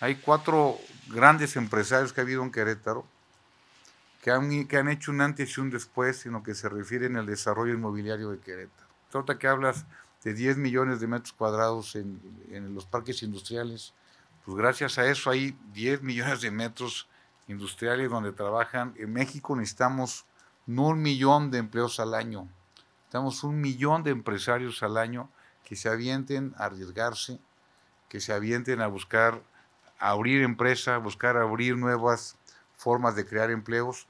Hay cuatro grandes empresarios que ha habido en Querétaro que han, que han hecho un antes y un después en lo que se refiere en el desarrollo inmobiliario de Querétaro. Trata que hablas de 10 millones de metros cuadrados en, en los parques industriales, pues gracias a eso hay 10 millones de metros industriales donde trabajan. En México necesitamos no un millón de empleos al año, necesitamos un millón de empresarios al año que se avienten a arriesgarse, que se avienten a buscar abrir empresa, buscar abrir nuevas formas de crear empleos